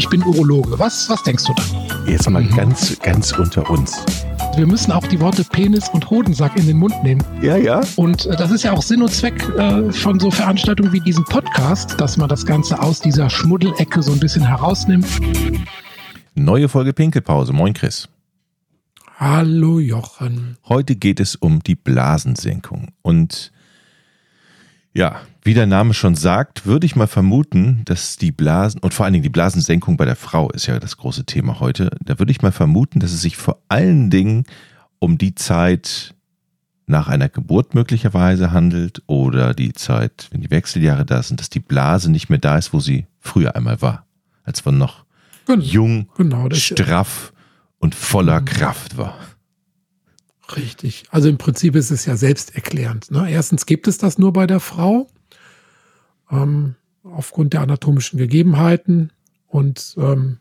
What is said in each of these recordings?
ich bin Urologe. Was, was denkst du da? Jetzt mal ganz, ganz unter uns. Wir müssen auch die Worte Penis und Hodensack in den Mund nehmen. Ja, ja. Und äh, das ist ja auch Sinn und Zweck äh, von so Veranstaltungen wie diesem Podcast, dass man das Ganze aus dieser Schmuddelecke so ein bisschen herausnimmt. Neue Folge Pinkelpause. Moin, Chris. Hallo, Jochen. Heute geht es um die Blasensenkung. Und ja, wie der Name schon sagt, würde ich mal vermuten, dass die Blasen und vor allen Dingen die Blasensenkung bei der Frau ist ja das große Thema heute. Da würde ich mal vermuten, dass es sich vor allen Dingen um die Zeit nach einer Geburt möglicherweise handelt oder die Zeit, wenn die Wechseljahre da sind, dass die Blase nicht mehr da ist, wo sie früher einmal war, als man noch genau, jung, genau, straff und voller mhm. Kraft war. Richtig. Also im Prinzip ist es ja selbsterklärend. Ne? Erstens gibt es das nur bei der Frau, ähm, aufgrund der anatomischen Gegebenheiten. Und ähm,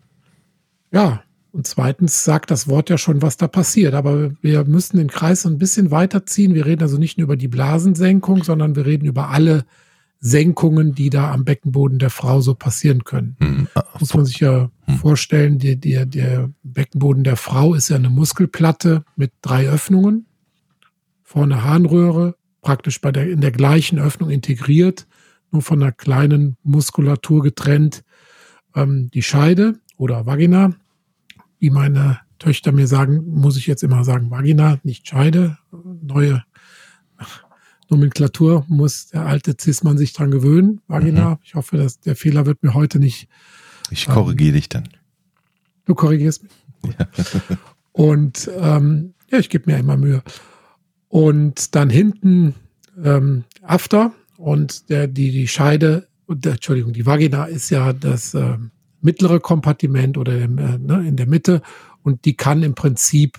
ja, und zweitens sagt das Wort ja schon, was da passiert. Aber wir müssen den Kreis ein bisschen weiterziehen. Wir reden also nicht nur über die Blasensenkung, sondern wir reden über alle Senkungen, die da am Beckenboden der Frau so passieren können. Mhm. Muss man sich ja mhm. vorstellen, der, der, der Beckenboden der Frau ist ja eine Muskelplatte mit drei Öffnungen. Vorne Harnröhre, praktisch bei der, in der gleichen Öffnung integriert, nur von einer kleinen Muskulatur getrennt. Ähm, die Scheide oder Vagina, wie meine Töchter mir sagen, muss ich jetzt immer sagen, Vagina, nicht Scheide. Neue Nomenklatur muss der alte Zismann sich dran gewöhnen. Vagina. Mhm. Ich hoffe, dass der Fehler wird mir heute nicht. Ich korrigiere ähm, dich dann. Du korrigierst mich. Ja. Und ähm, ja, ich gebe mir immer Mühe. Und dann hinten ähm, After und der, die, die Scheide, der, Entschuldigung, die Vagina ist ja das äh, mittlere Kompartiment oder äh, ne, in der Mitte und die kann im Prinzip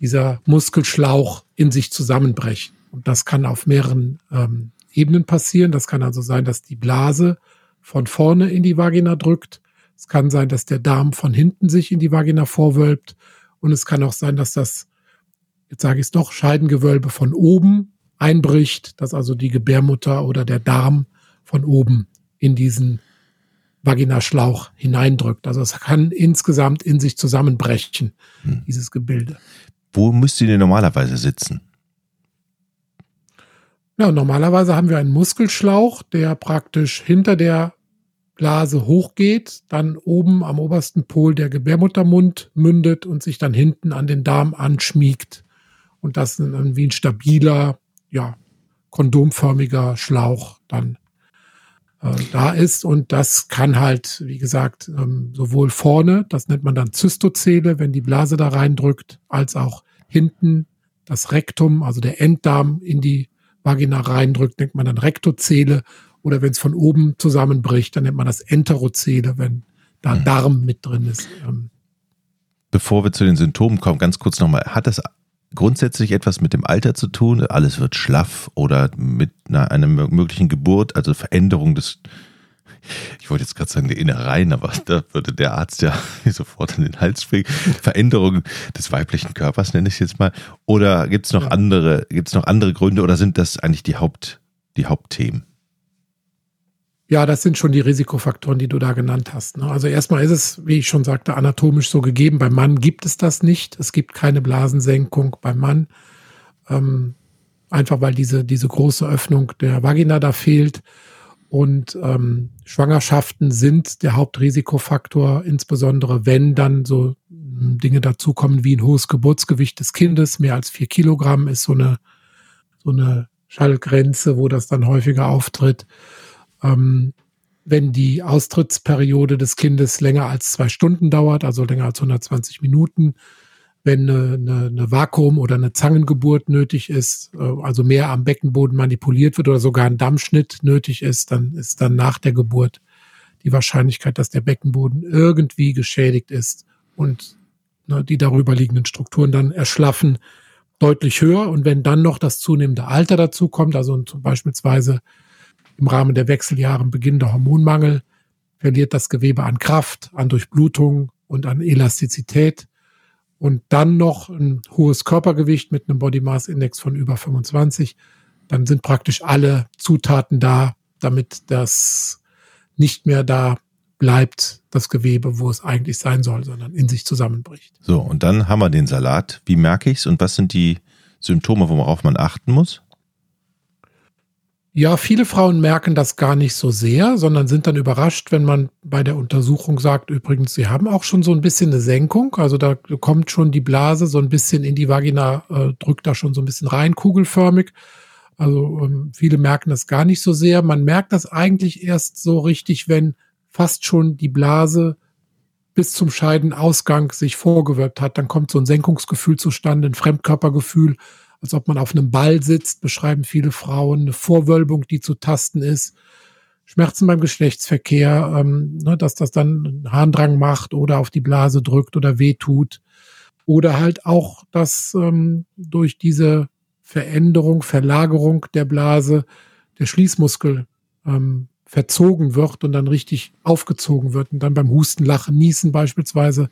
dieser Muskelschlauch in sich zusammenbrechen. Und das kann auf mehreren ähm, Ebenen passieren. Das kann also sein, dass die Blase von vorne in die Vagina drückt. Es kann sein, dass der Darm von hinten sich in die Vagina vorwölbt. Und es kann auch sein, dass das, jetzt sage ich es doch, Scheidengewölbe von oben einbricht, dass also die Gebärmutter oder der Darm von oben in diesen Vaginaschlauch hineindrückt. Also es kann insgesamt in sich zusammenbrechen, hm. dieses Gebilde. Wo müsst ihr denn normalerweise sitzen? Ja, normalerweise haben wir einen Muskelschlauch, der praktisch hinter der Blase hochgeht, dann oben am obersten Pol der Gebärmuttermund mündet und sich dann hinten an den Darm anschmiegt. Und das dann wie ein stabiler, ja, kondomförmiger Schlauch dann äh, da ist. Und das kann halt, wie gesagt, ähm, sowohl vorne, das nennt man dann Zystozele, wenn die Blase da reindrückt, als auch hinten das Rektum, also der Enddarm in die Vagina reindrückt, nennt man dann Rektozele. Oder wenn es von oben zusammenbricht, dann nennt man das Enterozele, wenn da mhm. Darm mit drin ist. Ähm. Bevor wir zu den Symptomen kommen, ganz kurz nochmal. Hat das grundsätzlich etwas mit dem Alter zu tun? Alles wird schlaff oder mit einer, einer möglichen Geburt, also Veränderung des ich wollte jetzt gerade sagen, die Innereien, aber da würde der Arzt ja sofort an den Hals springen. Veränderung des weiblichen Körpers nenne ich es jetzt mal. Oder gibt es noch andere, gibt es noch andere Gründe oder sind das eigentlich die Haupt, die Hauptthemen? Ja, das sind schon die Risikofaktoren, die du da genannt hast. Ne? Also erstmal ist es, wie ich schon sagte, anatomisch so gegeben. Beim Mann gibt es das nicht. Es gibt keine Blasensenkung beim Mann. Ähm, einfach weil diese, diese große Öffnung der Vagina da fehlt. Und ähm, Schwangerschaften sind der Hauptrisikofaktor, insbesondere wenn dann so hm, Dinge dazukommen wie ein hohes Geburtsgewicht des Kindes. Mehr als vier Kilogramm ist so eine, so eine Schallgrenze, wo das dann häufiger auftritt. Ähm, wenn die Austrittsperiode des Kindes länger als zwei Stunden dauert, also länger als 120 Minuten, wenn eine, eine, eine Vakuum- oder eine Zangengeburt nötig ist, äh, also mehr am Beckenboden manipuliert wird oder sogar ein Dammschnitt nötig ist, dann ist dann nach der Geburt die Wahrscheinlichkeit, dass der Beckenboden irgendwie geschädigt ist und ne, die darüber liegenden Strukturen dann erschlaffen, deutlich höher. Und wenn dann noch das zunehmende Alter dazu kommt, also zum beispielsweise im Rahmen der Wechseljahre beginnender Hormonmangel, verliert das Gewebe an Kraft, an Durchblutung und an Elastizität und dann noch ein hohes Körpergewicht mit einem Body Mass Index von über 25, dann sind praktisch alle Zutaten da, damit das nicht mehr da bleibt das Gewebe, wo es eigentlich sein soll, sondern in sich zusammenbricht. So, und dann haben wir den Salat. Wie merke ich es und was sind die Symptome, worauf man achten muss? Ja, viele Frauen merken das gar nicht so sehr, sondern sind dann überrascht, wenn man bei der Untersuchung sagt, übrigens, sie haben auch schon so ein bisschen eine Senkung. Also da kommt schon die Blase so ein bisschen in die Vagina, äh, drückt da schon so ein bisschen rein, kugelförmig. Also ähm, viele merken das gar nicht so sehr. Man merkt das eigentlich erst so richtig, wenn fast schon die Blase bis zum Scheidenausgang sich vorgewölbt hat. Dann kommt so ein Senkungsgefühl zustande, ein Fremdkörpergefühl als ob man auf einem Ball sitzt, beschreiben viele Frauen, eine Vorwölbung, die zu tasten ist. Schmerzen beim Geschlechtsverkehr, ähm, ne, dass das dann Harndrang macht oder auf die Blase drückt oder wehtut. Oder halt auch, dass ähm, durch diese Veränderung, Verlagerung der Blase der Schließmuskel ähm, verzogen wird und dann richtig aufgezogen wird und dann beim Husten, Lachen, Niesen beispielsweise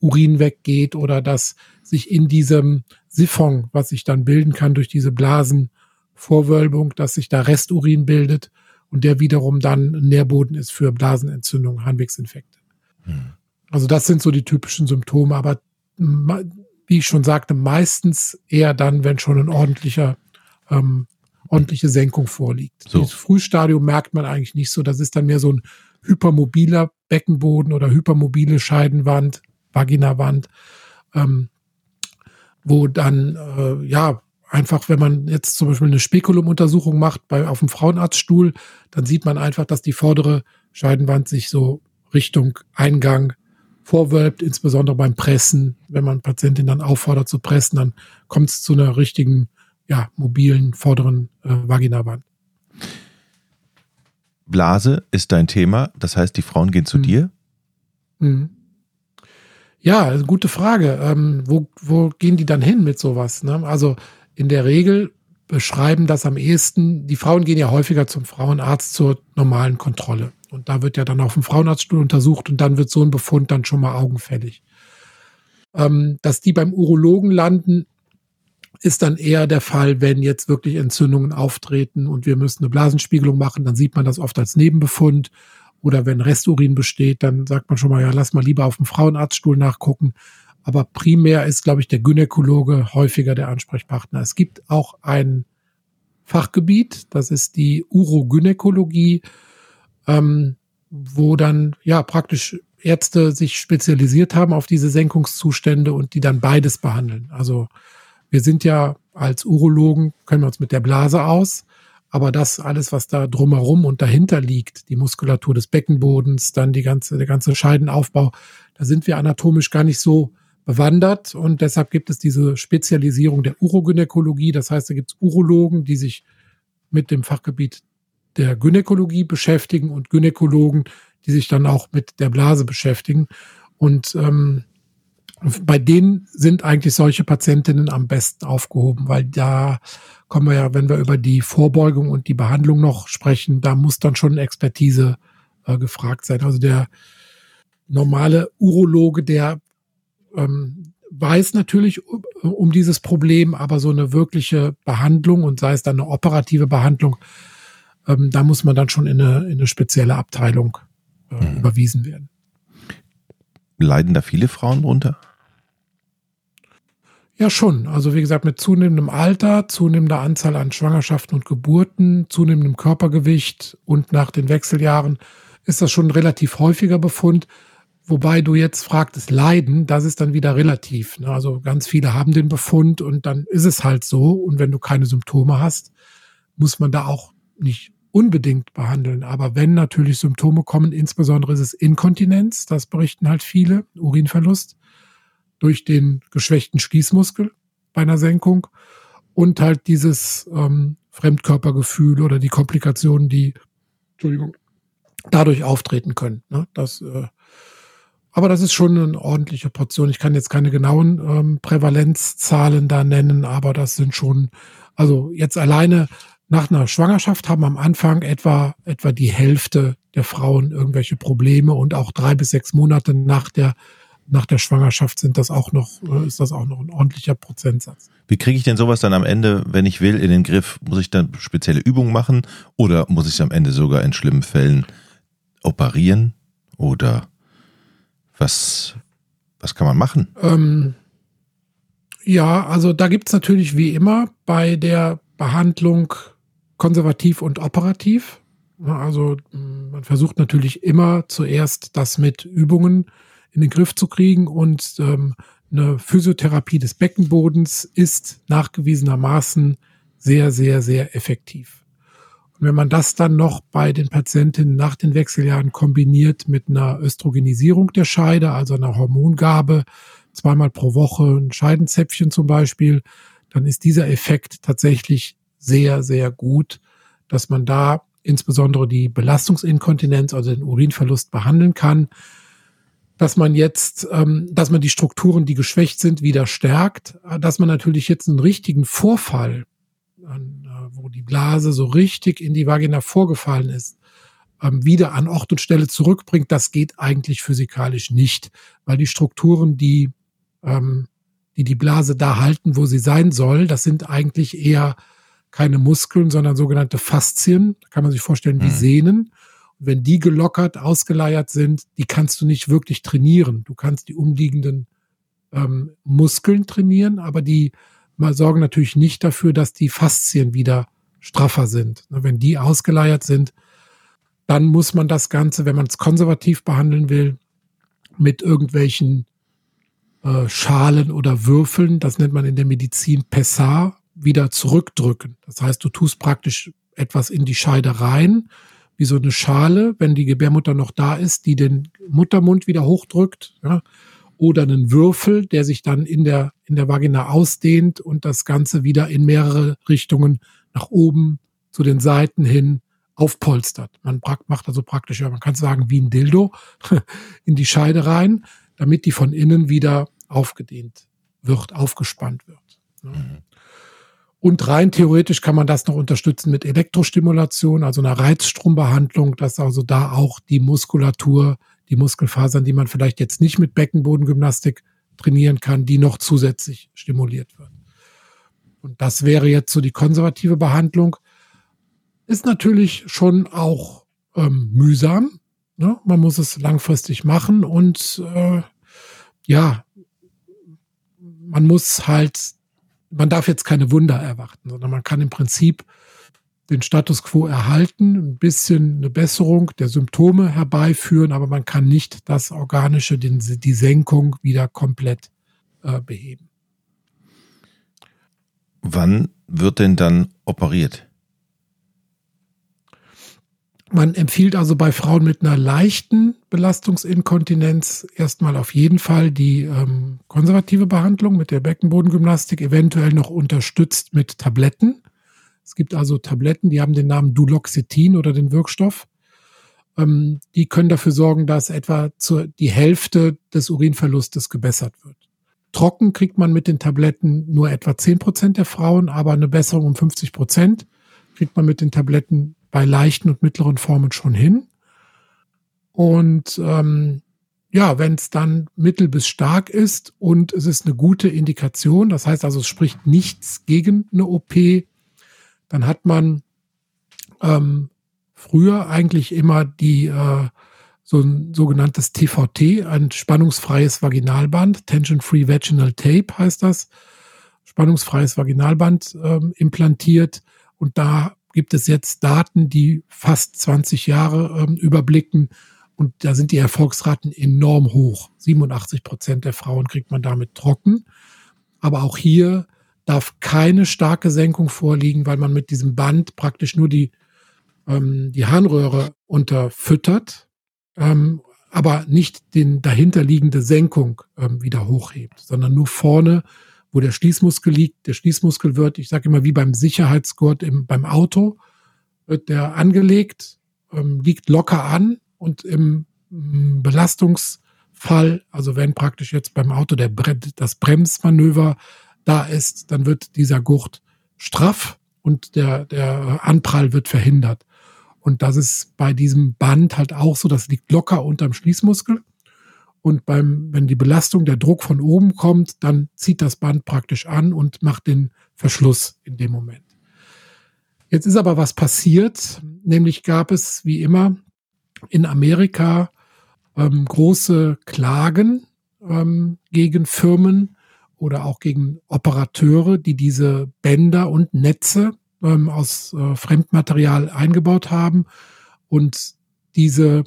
Urin weggeht oder dass sich in diesem Siphon, was sich dann bilden kann durch diese Blasenvorwölbung, dass sich da Resturin bildet und der wiederum dann Nährboden ist für Blasenentzündung, Harnwegsinfekte. Hm. Also das sind so die typischen Symptome, aber wie ich schon sagte, meistens eher dann, wenn schon ein ordentlicher ähm, ordentliche Senkung vorliegt. So. Das Frühstadium merkt man eigentlich nicht so. Das ist dann mehr so ein hypermobiler Beckenboden oder hypermobile Scheidenwand, Vaginawand, ähm, wo dann, äh, ja, einfach, wenn man jetzt zum Beispiel eine Spekulumuntersuchung macht bei, auf dem Frauenarztstuhl, dann sieht man einfach, dass die vordere Scheidenwand sich so Richtung Eingang vorwölbt, insbesondere beim Pressen. Wenn man Patientin dann auffordert zu pressen, dann kommt es zu einer richtigen, ja, mobilen vorderen äh, Vaginawand. Blase ist dein Thema, das heißt, die Frauen gehen zu mhm. dir? Mhm. Ja, gute Frage. Ähm, wo, wo gehen die dann hin mit sowas? Ne? Also in der Regel beschreiben das am ehesten, die Frauen gehen ja häufiger zum Frauenarzt zur normalen Kontrolle. Und da wird ja dann auf dem Frauenarztstuhl untersucht und dann wird so ein Befund dann schon mal augenfällig. Ähm, dass die beim Urologen landen, ist dann eher der Fall, wenn jetzt wirklich Entzündungen auftreten und wir müssen eine Blasenspiegelung machen, dann sieht man das oft als Nebenbefund oder wenn Resturin besteht, dann sagt man schon mal, ja, lass mal lieber auf dem Frauenarztstuhl nachgucken. Aber primär ist, glaube ich, der Gynäkologe häufiger der Ansprechpartner. Es gibt auch ein Fachgebiet, das ist die Urogynäkologie, ähm, wo dann ja praktisch Ärzte sich spezialisiert haben auf diese Senkungszustände und die dann beides behandeln. Also wir sind ja als Urologen, können wir uns mit der Blase aus, aber das alles, was da drumherum und dahinter liegt, die Muskulatur des Beckenbodens, dann die ganze, der ganze Scheidenaufbau, da sind wir anatomisch gar nicht so bewandert und deshalb gibt es diese Spezialisierung der Urogynäkologie. Das heißt, da gibt es Urologen, die sich mit dem Fachgebiet der Gynäkologie beschäftigen und Gynäkologen, die sich dann auch mit der Blase beschäftigen. Und ähm, bei denen sind eigentlich solche Patientinnen am besten aufgehoben, weil da kommen wir ja, wenn wir über die Vorbeugung und die Behandlung noch sprechen, da muss dann schon Expertise äh, gefragt sein. Also der normale Urologe, der ähm, weiß natürlich um dieses Problem, aber so eine wirkliche Behandlung und sei es dann eine operative Behandlung, ähm, da muss man dann schon in eine, in eine spezielle Abteilung äh, mhm. überwiesen werden. Leiden da viele Frauen drunter? Ja, schon. Also wie gesagt, mit zunehmendem Alter, zunehmender Anzahl an Schwangerschaften und Geburten, zunehmendem Körpergewicht und nach den Wechseljahren ist das schon ein relativ häufiger Befund. Wobei du jetzt fragtest, Leiden, das ist dann wieder relativ. Ne? Also ganz viele haben den Befund und dann ist es halt so. Und wenn du keine Symptome hast, muss man da auch nicht unbedingt behandeln. Aber wenn natürlich Symptome kommen, insbesondere ist es Inkontinenz, das berichten halt viele, Urinverlust durch den geschwächten Schließmuskel bei einer Senkung und halt dieses ähm, Fremdkörpergefühl oder die Komplikationen, die, Entschuldigung, dadurch auftreten können. Ne? Das, äh, aber das ist schon eine ordentliche Portion. Ich kann jetzt keine genauen ähm, Prävalenzzahlen da nennen, aber das sind schon, also jetzt alleine nach einer Schwangerschaft haben am Anfang etwa, etwa die Hälfte der Frauen irgendwelche Probleme und auch drei bis sechs Monate nach der nach der Schwangerschaft sind das auch noch, äh, ist das auch noch ein ordentlicher Prozentsatz. Wie kriege ich denn sowas dann am Ende, wenn ich will, in den Griff? Muss ich dann spezielle Übungen machen oder muss ich es am Ende sogar in schlimmen Fällen operieren? oder was, was kann man machen? Ähm, ja, also da gibt es natürlich wie immer bei der Behandlung konservativ und operativ. Also man versucht natürlich immer zuerst das mit Übungen in den Griff zu kriegen und ähm, eine Physiotherapie des Beckenbodens ist nachgewiesenermaßen sehr, sehr, sehr effektiv. Und wenn man das dann noch bei den Patientinnen nach den Wechseljahren kombiniert mit einer Östrogenisierung der Scheide, also einer Hormongabe, zweimal pro Woche ein Scheidenzäpfchen zum Beispiel, dann ist dieser Effekt tatsächlich sehr, sehr gut, dass man da insbesondere die Belastungsinkontinenz, also den Urinverlust behandeln kann dass man jetzt, ähm, dass man die Strukturen, die geschwächt sind, wieder stärkt, äh, dass man natürlich jetzt einen richtigen Vorfall, äh, wo die Blase so richtig in die Vagina vorgefallen ist, ähm, wieder an Ort und Stelle zurückbringt, das geht eigentlich physikalisch nicht, weil die Strukturen, die ähm, die die Blase da halten, wo sie sein soll, das sind eigentlich eher keine Muskeln, sondern sogenannte Faszien. Da kann man sich vorstellen wie mhm. Sehnen wenn die gelockert, ausgeleiert sind, die kannst du nicht wirklich trainieren. Du kannst die umliegenden ähm, Muskeln trainieren, aber die mal sorgen natürlich nicht dafür, dass die Faszien wieder straffer sind. Wenn die ausgeleiert sind, dann muss man das Ganze, wenn man es konservativ behandeln will, mit irgendwelchen äh, Schalen oder Würfeln, das nennt man in der Medizin Pessar, wieder zurückdrücken. Das heißt, du tust praktisch etwas in die Scheide rein, wie so eine Schale, wenn die Gebärmutter noch da ist, die den Muttermund wieder hochdrückt, ja, oder einen Würfel, der sich dann in der, in der Vagina ausdehnt und das Ganze wieder in mehrere Richtungen nach oben zu den Seiten hin aufpolstert. Man macht also praktisch, man kann sagen, wie ein Dildo in die Scheide rein, damit die von innen wieder aufgedehnt wird, aufgespannt wird. Mhm. Und rein theoretisch kann man das noch unterstützen mit Elektrostimulation, also einer Reizstrombehandlung, dass also da auch die Muskulatur, die Muskelfasern, die man vielleicht jetzt nicht mit Beckenbodengymnastik trainieren kann, die noch zusätzlich stimuliert wird. Und das wäre jetzt so die konservative Behandlung. Ist natürlich schon auch ähm, mühsam. Ne? Man muss es langfristig machen und äh, ja, man muss halt man darf jetzt keine Wunder erwarten, sondern man kann im Prinzip den Status quo erhalten, ein bisschen eine Besserung der Symptome herbeiführen, aber man kann nicht das Organische, den, die Senkung wieder komplett äh, beheben. Wann wird denn dann operiert? Man empfiehlt also bei Frauen mit einer leichten Belastungsinkontinenz erstmal auf jeden Fall die ähm, konservative Behandlung mit der Beckenbodengymnastik, eventuell noch unterstützt mit Tabletten. Es gibt also Tabletten, die haben den Namen Duloxetin oder den Wirkstoff. Ähm, die können dafür sorgen, dass etwa zur, die Hälfte des Urinverlustes gebessert wird. Trocken kriegt man mit den Tabletten nur etwa 10 Prozent der Frauen, aber eine Besserung um 50 Prozent kriegt man mit den Tabletten bei leichten und mittleren Formen schon hin. Und ähm, ja, wenn es dann mittel bis stark ist und es ist eine gute Indikation, das heißt also, es spricht nichts gegen eine OP, dann hat man ähm, früher eigentlich immer die äh, so ein sogenanntes TVT, ein spannungsfreies Vaginalband, Tension-Free Vaginal Tape heißt das, spannungsfreies Vaginalband ähm, implantiert und da gibt es jetzt Daten, die fast 20 Jahre ähm, überblicken. Und da sind die Erfolgsraten enorm hoch. 87 Prozent der Frauen kriegt man damit trocken. Aber auch hier darf keine starke Senkung vorliegen, weil man mit diesem Band praktisch nur die, ähm, die Harnröhre unterfüttert, ähm, aber nicht den dahinterliegende Senkung ähm, wieder hochhebt, sondern nur vorne wo der Schließmuskel liegt. Der Schließmuskel wird, ich sage immer wie beim Sicherheitsgurt im, beim Auto, wird der angelegt, ähm, liegt locker an und im ähm, Belastungsfall, also wenn praktisch jetzt beim Auto der, das Bremsmanöver da ist, dann wird dieser Gurt straff und der, der Anprall wird verhindert. Und das ist bei diesem Band halt auch so, das liegt locker unterm Schließmuskel. Und beim, wenn die Belastung, der Druck von oben kommt, dann zieht das Band praktisch an und macht den Verschluss in dem Moment. Jetzt ist aber was passiert, nämlich gab es wie immer in Amerika ähm, große Klagen ähm, gegen Firmen oder auch gegen Operateure, die diese Bänder und Netze ähm, aus äh, Fremdmaterial eingebaut haben. Und diese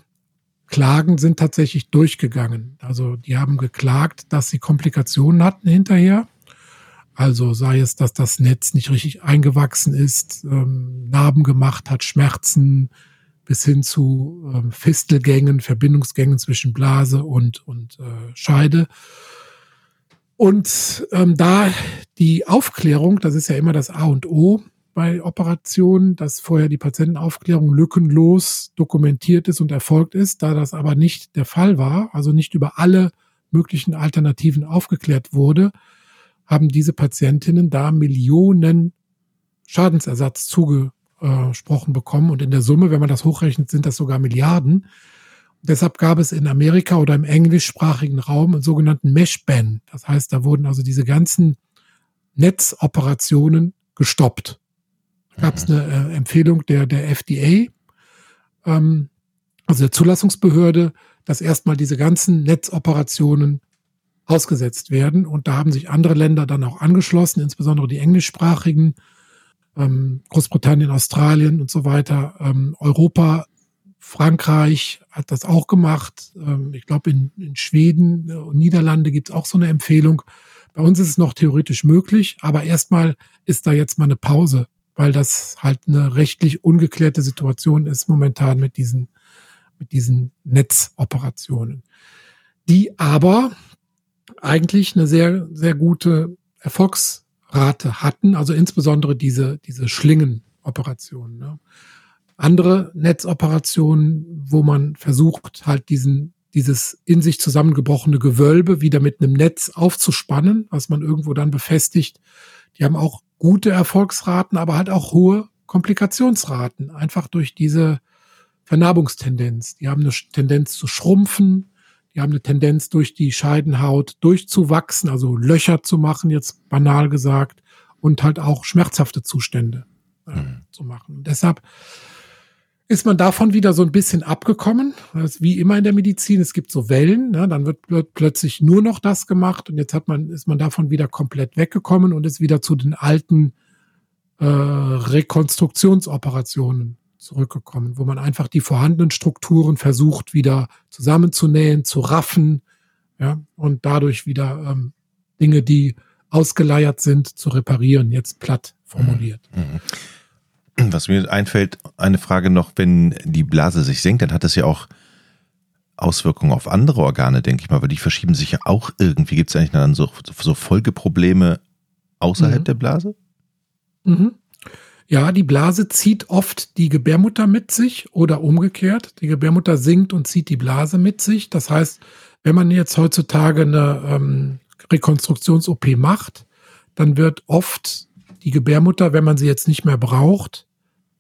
Klagen sind tatsächlich durchgegangen. Also die haben geklagt, dass sie Komplikationen hatten hinterher. Also sei es, dass das Netz nicht richtig eingewachsen ist, ähm, Narben gemacht hat, Schmerzen bis hin zu ähm, Fistelgängen, Verbindungsgängen zwischen Blase und, und äh, Scheide. Und ähm, da die Aufklärung, das ist ja immer das A und O, bei Operationen, dass vorher die Patientenaufklärung lückenlos dokumentiert ist und erfolgt ist. Da das aber nicht der Fall war, also nicht über alle möglichen Alternativen aufgeklärt wurde, haben diese Patientinnen da Millionen Schadensersatz zugesprochen bekommen. Und in der Summe, wenn man das hochrechnet, sind das sogar Milliarden. deshalb gab es in Amerika oder im englischsprachigen Raum einen sogenannten Mesh-Ban. Das heißt, da wurden also diese ganzen Netzoperationen gestoppt gab es eine äh, Empfehlung der, der FDA, ähm, also der Zulassungsbehörde, dass erstmal diese ganzen Netzoperationen ausgesetzt werden. Und da haben sich andere Länder dann auch angeschlossen, insbesondere die englischsprachigen, ähm, Großbritannien, Australien und so weiter. Ähm, Europa, Frankreich hat das auch gemacht. Ähm, ich glaube, in, in Schweden und Niederlande gibt es auch so eine Empfehlung. Bei uns ist es noch theoretisch möglich, aber erstmal ist da jetzt mal eine Pause weil das halt eine rechtlich ungeklärte Situation ist momentan mit diesen, mit diesen Netzoperationen. Die aber eigentlich eine sehr, sehr gute Erfolgsrate hatten, also insbesondere diese, diese Schlingenoperationen. Ne? Andere Netzoperationen, wo man versucht, halt diesen, dieses in sich zusammengebrochene Gewölbe wieder mit einem Netz aufzuspannen, was man irgendwo dann befestigt, die haben auch gute Erfolgsraten, aber halt auch hohe Komplikationsraten, einfach durch diese Vernarbungstendenz. Die haben eine Tendenz zu schrumpfen, die haben eine Tendenz durch die Scheidenhaut durchzuwachsen, also Löcher zu machen, jetzt banal gesagt, und halt auch schmerzhafte Zustände äh, mhm. zu machen. Und deshalb ist man davon wieder so ein bisschen abgekommen. Das ist wie immer in der Medizin. Es gibt so Wellen, ne? dann wird, plötzlich nur noch das gemacht und jetzt hat man, ist man davon wieder komplett weggekommen und ist wieder zu den alten äh, Rekonstruktionsoperationen zurückgekommen, wo man einfach die vorhandenen Strukturen versucht, wieder zusammenzunähen, zu raffen, ja, und dadurch wieder ähm, Dinge, die ausgeleiert sind, zu reparieren, jetzt platt formuliert. Mhm. Was mir einfällt, eine Frage noch, wenn die Blase sich senkt, dann hat das ja auch Auswirkungen auf andere Organe, denke ich mal, weil die verschieben sich ja auch irgendwie. Gibt es eigentlich dann so, so Folgeprobleme außerhalb mhm. der Blase? Mhm. Ja, die Blase zieht oft die Gebärmutter mit sich oder umgekehrt. Die Gebärmutter sinkt und zieht die Blase mit sich. Das heißt, wenn man jetzt heutzutage eine ähm, Rekonstruktions-OP macht, dann wird oft die Gebärmutter, wenn man sie jetzt nicht mehr braucht,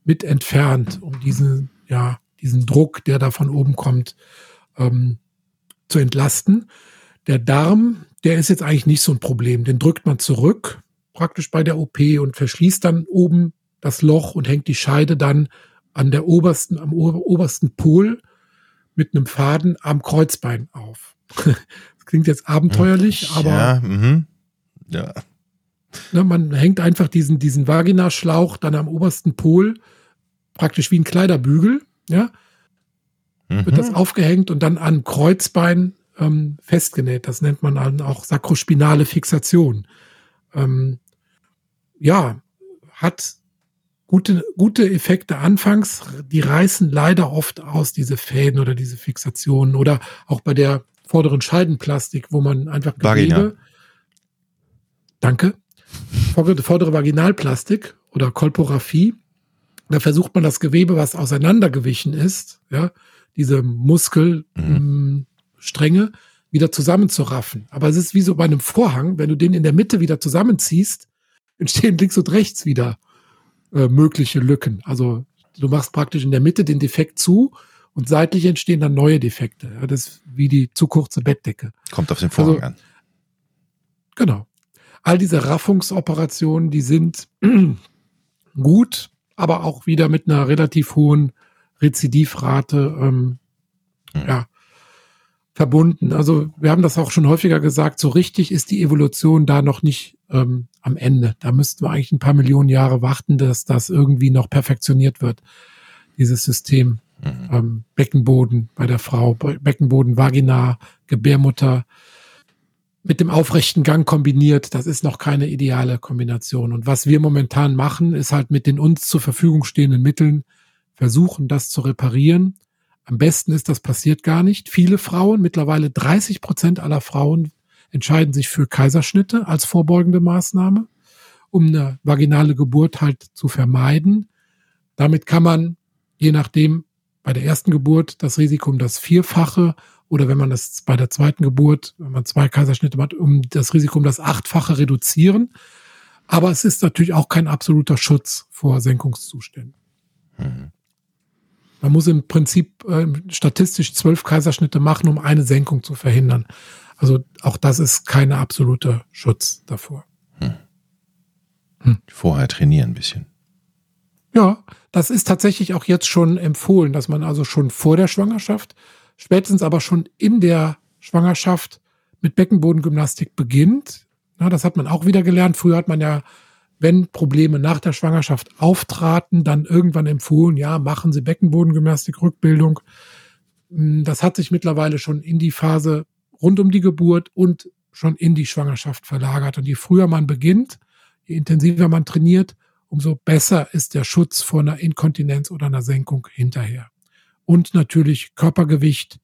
mit entfernt, um diesen, ja, diesen Druck, der da von oben kommt, ähm, zu entlasten. Der Darm, der ist jetzt eigentlich nicht so ein Problem. Den drückt man zurück, praktisch bei der OP und verschließt dann oben das Loch und hängt die Scheide dann an der obersten, am obersten Pol mit einem Faden am Kreuzbein auf. das klingt jetzt abenteuerlich, aber ja, mhm. ja. Ne, man hängt einfach diesen, diesen Vaginaschlauch dann am obersten Pol, praktisch wie ein Kleiderbügel, ja. Mhm. Wird das aufgehängt und dann an Kreuzbein ähm, festgenäht. Das nennt man dann auch sakrospinale Fixation. Ähm, ja, hat gute, gute Effekte anfangs. Die reißen leider oft aus, diese Fäden oder diese Fixationen. Oder auch bei der vorderen Scheidenplastik, wo man einfach Gewebe. Vagina. Danke vordere Vaginalplastik oder Kolporaphie. Da versucht man das Gewebe, was auseinandergewichen ist, ja, diese Muskelstränge mhm. Wieder zusammenzuraffen. Aber es ist wie so bei einem Vorhang, wenn du den in der Mitte wieder zusammenziehst, entstehen links und rechts wieder äh, mögliche Lücken. Also du machst praktisch in der Mitte den Defekt zu und seitlich entstehen dann neue Defekte. Ja, das ist wie die zu kurze Bettdecke. Kommt auf den Vorhang also, an. Genau all diese Raffungsoperationen, die sind gut, aber auch wieder mit einer relativ hohen Rezidivrate, ähm, mhm. ja, verbunden. Also wir haben das auch schon häufiger gesagt, so richtig ist die Evolution da noch nicht ähm, am Ende. Da müssten wir eigentlich ein paar Millionen Jahre warten, dass das irgendwie noch perfektioniert wird, dieses System. Mhm. Ähm, Beckenboden bei der Frau, Beckenboden, Vagina, Gebärmutter mit dem aufrechten Gang kombiniert, das ist noch keine ideale Kombination. Und was wir momentan machen, ist halt mit den uns zur Verfügung stehenden Mitteln versuchen, das zu reparieren am besten ist, das passiert gar nicht. Viele Frauen, mittlerweile 30 Prozent aller Frauen, entscheiden sich für Kaiserschnitte als vorbeugende Maßnahme, um eine vaginale Geburt halt zu vermeiden. Damit kann man, je nachdem, bei der ersten Geburt das Risiko um das Vierfache oder wenn man das bei der zweiten Geburt, wenn man zwei Kaiserschnitte hat, um das Risiko um das Achtfache reduzieren. Aber es ist natürlich auch kein absoluter Schutz vor Senkungszuständen. Mhm. Man muss im Prinzip äh, statistisch zwölf Kaiserschnitte machen, um eine Senkung zu verhindern. Also auch das ist kein absoluter Schutz davor. Hm. Hm. Vorher trainieren ein bisschen. Ja, das ist tatsächlich auch jetzt schon empfohlen, dass man also schon vor der Schwangerschaft, spätestens aber schon in der Schwangerschaft mit Beckenbodengymnastik beginnt. Na, das hat man auch wieder gelernt. Früher hat man ja wenn Probleme nach der Schwangerschaft auftraten, dann irgendwann empfohlen, ja, machen Sie Beckenbodengymnastik, Rückbildung. Hm, das hat sich mittlerweile schon in die Phase rund um die Geburt und schon in die Schwangerschaft verlagert. Und je früher man beginnt, je intensiver man trainiert, umso besser ist der Schutz vor einer Inkontinenz oder einer Senkung hinterher. Und natürlich Körpergewicht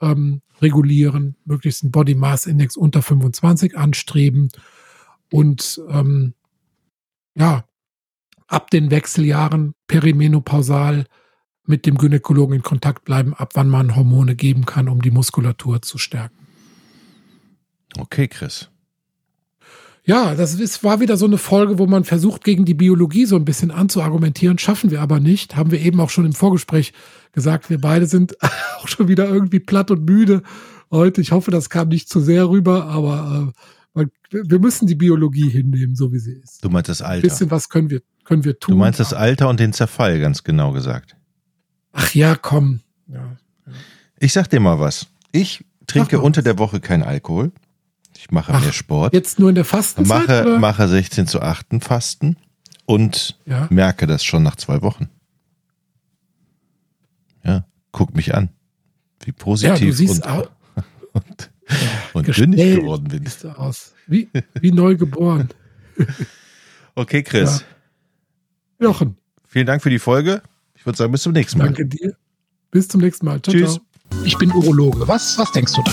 ähm, regulieren, möglichst einen Body Mass Index unter 25 anstreben und ähm, ja, ab den Wechseljahren perimenopausal mit dem Gynäkologen in Kontakt bleiben, ab wann man Hormone geben kann, um die Muskulatur zu stärken. Okay, Chris. Ja, das ist, war wieder so eine Folge, wo man versucht, gegen die Biologie so ein bisschen anzuargumentieren. Schaffen wir aber nicht. Haben wir eben auch schon im Vorgespräch gesagt. Wir beide sind auch schon wieder irgendwie platt und müde heute. Ich hoffe, das kam nicht zu sehr rüber, aber äh, wir müssen die Biologie hinnehmen, so wie sie ist. Du meinst das Alter. Ein bisschen was können wir, können wir tun. Du meinst das Alter und den Zerfall, ganz genau gesagt. Ach ja, komm. Ja, Ich sag dir mal was. Ich trinke unter der Woche keinen Alkohol. Ich mache Ach, mehr Sport. Jetzt nur in der Fastenzeit? Mache, oder? mache 16 zu 8 Fasten und ja. merke das schon nach zwei Wochen. Ja, guck mich an. Wie positiv. Ja, du siehst und, auch, und und dünnig geworden bin. Siehst du aus. Wie, wie neu geboren. okay, Chris. Ja. Jochen. Vielen Dank für die Folge. Ich würde sagen, bis zum nächsten Mal. Danke dir. Bis zum nächsten Mal. Ciao, Tschüss. Ciao. Ich bin Urologe. Was, was denkst du da?